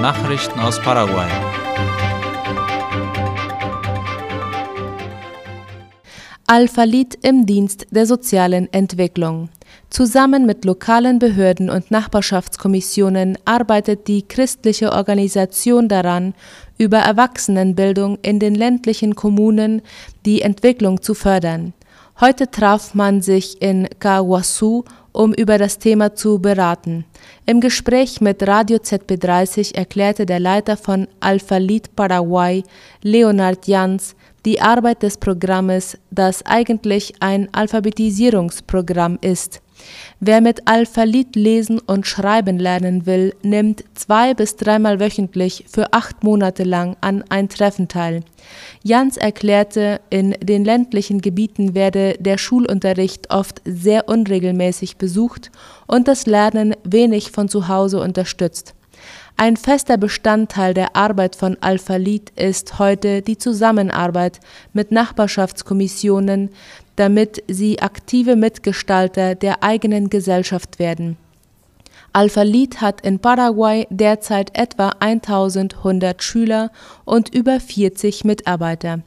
Nachrichten aus Paraguay. Alphalit im Dienst der sozialen Entwicklung. Zusammen mit lokalen Behörden und Nachbarschaftskommissionen arbeitet die christliche Organisation daran, über Erwachsenenbildung in den ländlichen Kommunen die Entwicklung zu fördern. Heute traf man sich in Kawasu, um über das Thema zu beraten. Im Gespräch mit Radio ZB30 erklärte der Leiter von Alphalit Paraguay, Leonard Jans, die Arbeit des Programmes, das eigentlich ein Alphabetisierungsprogramm ist. Wer mit Alphalit lesen und schreiben lernen will, nimmt zwei bis dreimal wöchentlich für acht Monate lang an ein Treffen teil. Jans erklärte, in den ländlichen Gebieten werde der Schulunterricht oft sehr unregelmäßig besucht und das Lernen wenig von zu Hause unterstützt. Ein fester Bestandteil der Arbeit von Alphalit ist heute die Zusammenarbeit mit Nachbarschaftskommissionen, damit sie aktive Mitgestalter der eigenen Gesellschaft werden. Alphalit hat in Paraguay derzeit etwa 1100 Schüler und über 40 Mitarbeiter.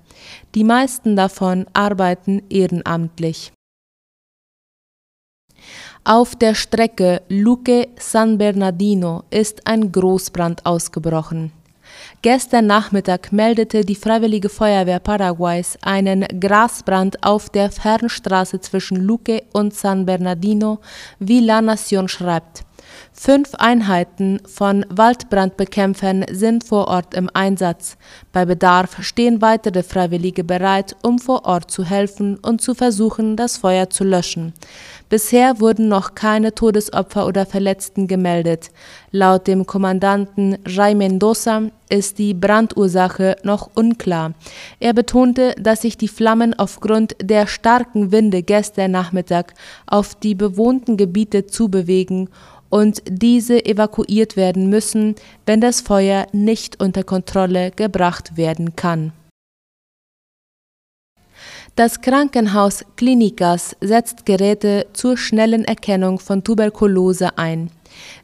Die meisten davon arbeiten ehrenamtlich. Auf der Strecke Luque-San Bernardino ist ein Großbrand ausgebrochen. Gestern Nachmittag meldete die Freiwillige Feuerwehr Paraguays einen Grasbrand auf der Fernstraße zwischen Luque und San Bernardino, wie La Nación schreibt. Fünf Einheiten von Waldbrandbekämpfern sind vor Ort im Einsatz. Bei Bedarf stehen weitere Freiwillige bereit, um vor Ort zu helfen und zu versuchen, das Feuer zu löschen. Bisher wurden noch keine Todesopfer oder Verletzten gemeldet. Laut dem Kommandanten Jai Mendoza ist die Brandursache noch unklar. Er betonte, dass sich die Flammen aufgrund der starken Winde gestern Nachmittag auf die bewohnten Gebiete zubewegen und diese evakuiert werden müssen, wenn das Feuer nicht unter Kontrolle gebracht werden kann. Das Krankenhaus Klinikas setzt Geräte zur schnellen Erkennung von Tuberkulose ein.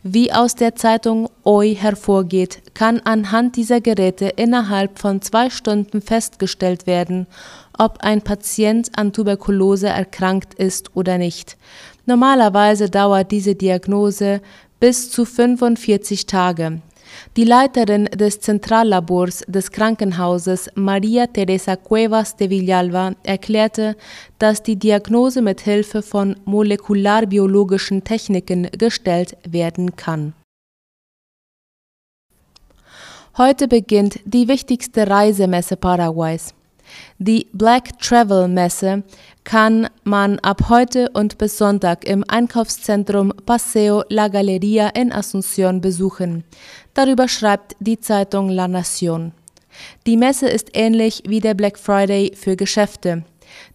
Wie aus der Zeitung OI hervorgeht, kann anhand dieser Geräte innerhalb von zwei Stunden festgestellt werden, ob ein Patient an Tuberkulose erkrankt ist oder nicht. Normalerweise dauert diese Diagnose bis zu 45 Tage. Die Leiterin des Zentrallabors des Krankenhauses, Maria Teresa Cuevas de Villalba, erklärte, dass die Diagnose mit Hilfe von molekularbiologischen Techniken gestellt werden kann. Heute beginnt die wichtigste Reisemesse Paraguays. Die Black Travel Messe kann man ab heute und bis Sonntag im Einkaufszentrum Paseo La Galeria in Asunción besuchen. Darüber schreibt die Zeitung La Nación. Die Messe ist ähnlich wie der Black Friday für Geschäfte.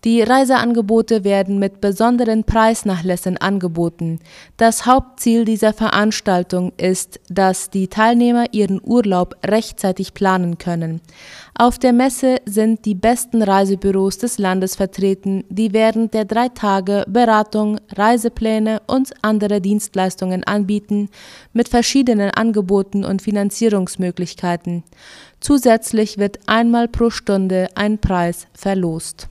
Die Reiseangebote werden mit besonderen Preisnachlässen angeboten. Das Hauptziel dieser Veranstaltung ist, dass die Teilnehmer ihren Urlaub rechtzeitig planen können. Auf der Messe sind die besten Reisebüros des Landes vertreten, die während der drei Tage Beratung, Reisepläne und andere Dienstleistungen anbieten, mit verschiedenen Angeboten und Finanzierungsmöglichkeiten. Zusätzlich wird einmal pro Stunde ein Preis verlost.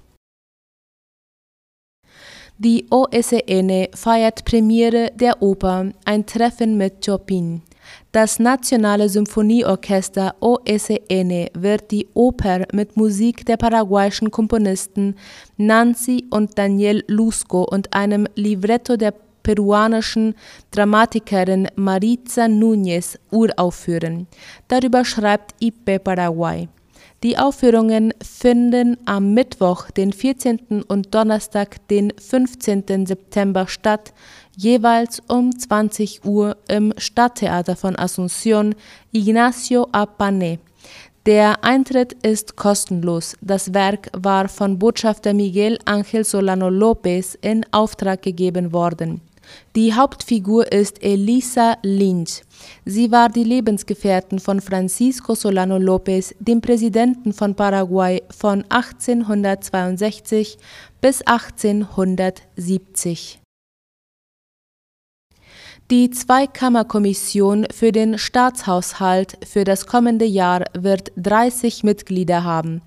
Die OSN feiert Premiere der Oper Ein Treffen mit Chopin. Das Nationale Symphonieorchester OSN wird die Oper mit Musik der paraguayischen Komponisten Nancy und Daniel Lusco und einem Libretto der peruanischen Dramatikerin Maritza Núñez uraufführen. Darüber schreibt IP Paraguay. Die Aufführungen finden am Mittwoch, den 14. und Donnerstag, den 15. September statt, jeweils um 20 Uhr im Stadttheater von Asunción Ignacio Apane. Der Eintritt ist kostenlos. Das Werk war von Botschafter Miguel Ángel Solano López in Auftrag gegeben worden. Die Hauptfigur ist Elisa Lynch. Sie war die Lebensgefährtin von Francisco Solano López, dem Präsidenten von Paraguay von 1862 bis 1870. Die Zweikammerkommission für den Staatshaushalt für das kommende Jahr wird 30 Mitglieder haben.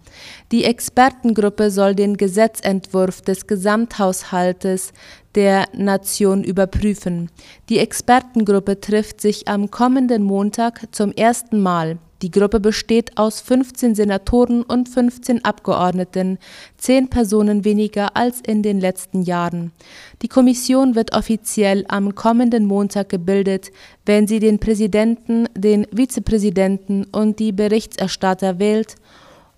Die Expertengruppe soll den Gesetzentwurf des Gesamthaushaltes der Nation überprüfen. Die Expertengruppe trifft sich am kommenden Montag zum ersten Mal. Die Gruppe besteht aus 15 Senatoren und 15 Abgeordneten, zehn Personen weniger als in den letzten Jahren. Die Kommission wird offiziell am kommenden Montag gebildet, wenn sie den Präsidenten, den Vizepräsidenten und die Berichterstatter wählt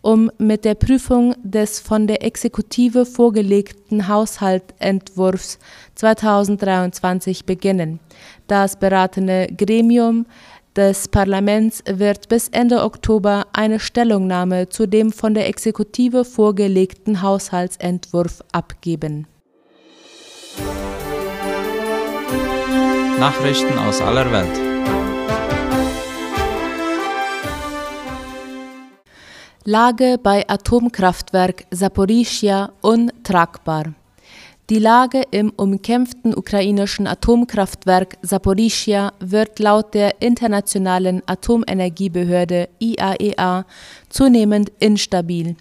um mit der Prüfung des von der Exekutive vorgelegten Haushaltsentwurfs 2023 beginnen. Das beratende Gremium des Parlaments wird bis Ende Oktober eine Stellungnahme zu dem von der Exekutive vorgelegten Haushaltsentwurf abgeben. Nachrichten aus aller Welt. Lage bei Atomkraftwerk Saporischia untragbar. Die Lage im umkämpften ukrainischen Atomkraftwerk Saporischia wird laut der Internationalen Atomenergiebehörde IAEA e zunehmend instabil.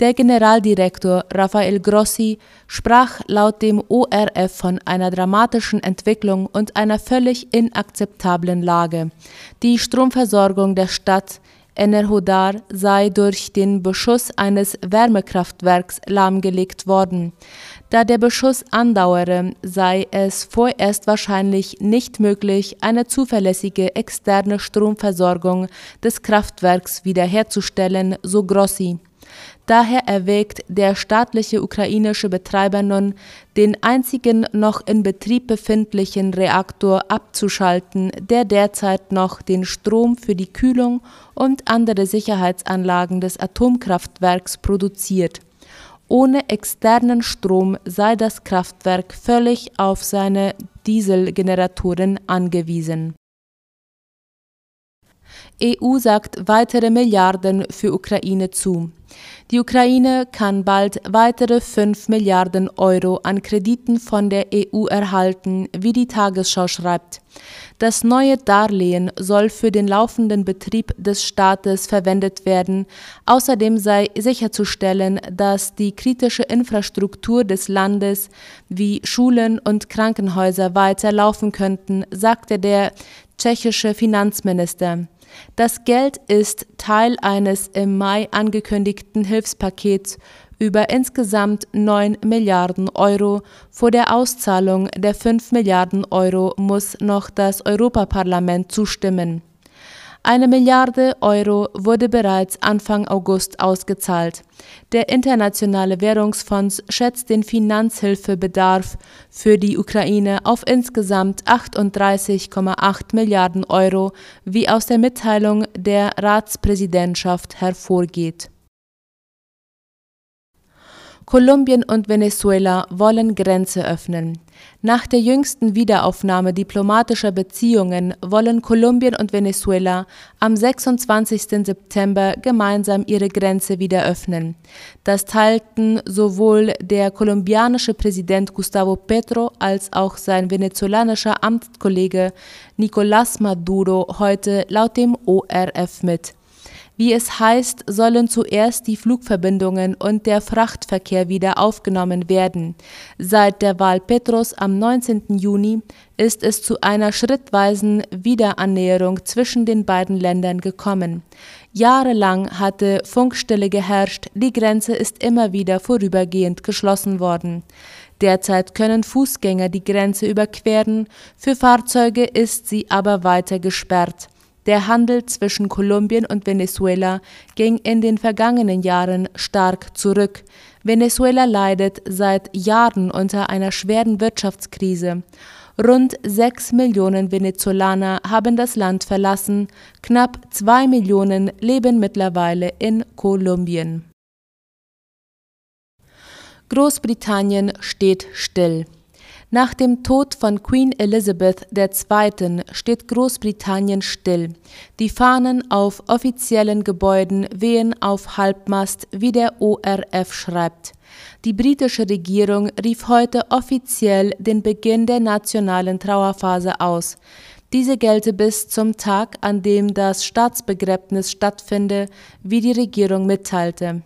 Der Generaldirektor Rafael Grossi sprach laut dem ORF von einer dramatischen Entwicklung und einer völlig inakzeptablen Lage. Die Stromversorgung der Stadt Enerhodar sei durch den Beschuss eines Wärmekraftwerks lahmgelegt worden. Da der Beschuss andauere, sei es vorerst wahrscheinlich nicht möglich, eine zuverlässige externe Stromversorgung des Kraftwerks wiederherzustellen, so Grossi. Daher erwägt der staatliche ukrainische Betreiber nun, den einzigen noch in Betrieb befindlichen Reaktor abzuschalten, der derzeit noch den Strom für die Kühlung und andere Sicherheitsanlagen des Atomkraftwerks produziert. Ohne externen Strom sei das Kraftwerk völlig auf seine Dieselgeneratoren angewiesen. EU sagt weitere Milliarden für Ukraine zu. Die Ukraine kann bald weitere 5 Milliarden Euro an Krediten von der EU erhalten, wie die Tagesschau schreibt. Das neue Darlehen soll für den laufenden Betrieb des Staates verwendet werden. Außerdem sei sicherzustellen, dass die kritische Infrastruktur des Landes wie Schulen und Krankenhäuser weiterlaufen könnten, sagte der tschechische Finanzminister. Das Geld ist Teil eines im Mai angekündigten Hilfspakets über insgesamt 9 Milliarden Euro. Vor der Auszahlung der 5 Milliarden Euro muss noch das Europaparlament zustimmen. Eine Milliarde Euro wurde bereits Anfang August ausgezahlt. Der Internationale Währungsfonds schätzt den Finanzhilfebedarf für die Ukraine auf insgesamt 38,8 Milliarden Euro, wie aus der Mitteilung der Ratspräsidentschaft hervorgeht. Kolumbien und Venezuela wollen Grenze öffnen. Nach der jüngsten Wiederaufnahme diplomatischer Beziehungen wollen Kolumbien und Venezuela am 26. September gemeinsam ihre Grenze wieder öffnen. Das teilten sowohl der kolumbianische Präsident Gustavo Petro als auch sein venezolanischer Amtskollege Nicolás Maduro heute laut dem ORF mit. Wie es heißt, sollen zuerst die Flugverbindungen und der Frachtverkehr wieder aufgenommen werden. Seit der Wahl Petros am 19. Juni ist es zu einer schrittweisen Wiederannäherung zwischen den beiden Ländern gekommen. Jahrelang hatte Funkstille geherrscht, die Grenze ist immer wieder vorübergehend geschlossen worden. Derzeit können Fußgänger die Grenze überqueren, für Fahrzeuge ist sie aber weiter gesperrt. Der Handel zwischen Kolumbien und Venezuela ging in den vergangenen Jahren stark zurück. Venezuela leidet seit Jahren unter einer schweren Wirtschaftskrise. Rund sechs Millionen Venezolaner haben das Land verlassen, knapp zwei Millionen leben mittlerweile in Kolumbien. Großbritannien steht still. Nach dem Tod von Queen Elizabeth II. steht Großbritannien still. Die Fahnen auf offiziellen Gebäuden wehen auf Halbmast, wie der ORF schreibt. Die britische Regierung rief heute offiziell den Beginn der nationalen Trauerphase aus. Diese gelte bis zum Tag, an dem das Staatsbegräbnis stattfinde, wie die Regierung mitteilte.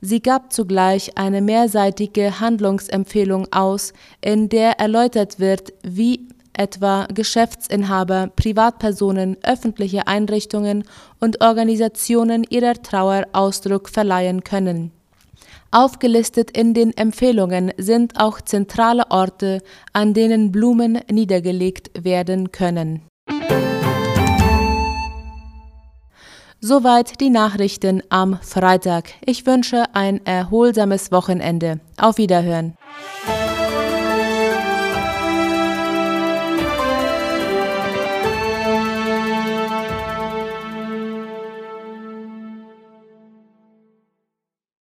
Sie gab zugleich eine mehrseitige Handlungsempfehlung aus, in der erläutert wird, wie etwa Geschäftsinhaber, Privatpersonen, öffentliche Einrichtungen und Organisationen ihrer Trauer Ausdruck verleihen können. Aufgelistet in den Empfehlungen sind auch zentrale Orte, an denen Blumen niedergelegt werden können. Soweit die Nachrichten am Freitag. Ich wünsche ein erholsames Wochenende. Auf Wiederhören.